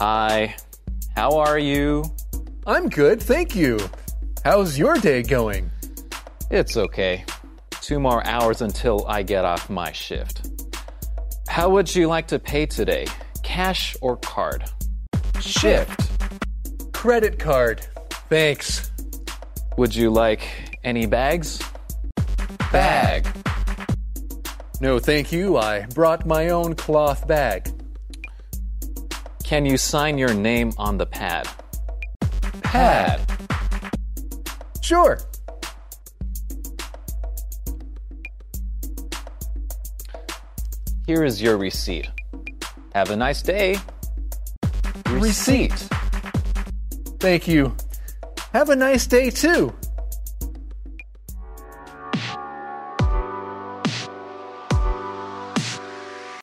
Hi. How are you? I'm good, thank you. How's your day going? It's okay. Two more hours until I get off my shift. How would you like to pay today? Cash or card? Shift. Credit card. Thanks. Would you like any bags? Bag. No, thank you. I brought my own cloth bag. Can you sign your name on the pad? Pad. Sure. Here is your receipt. Have a nice day. Receipt. Thank you. Have a nice day too.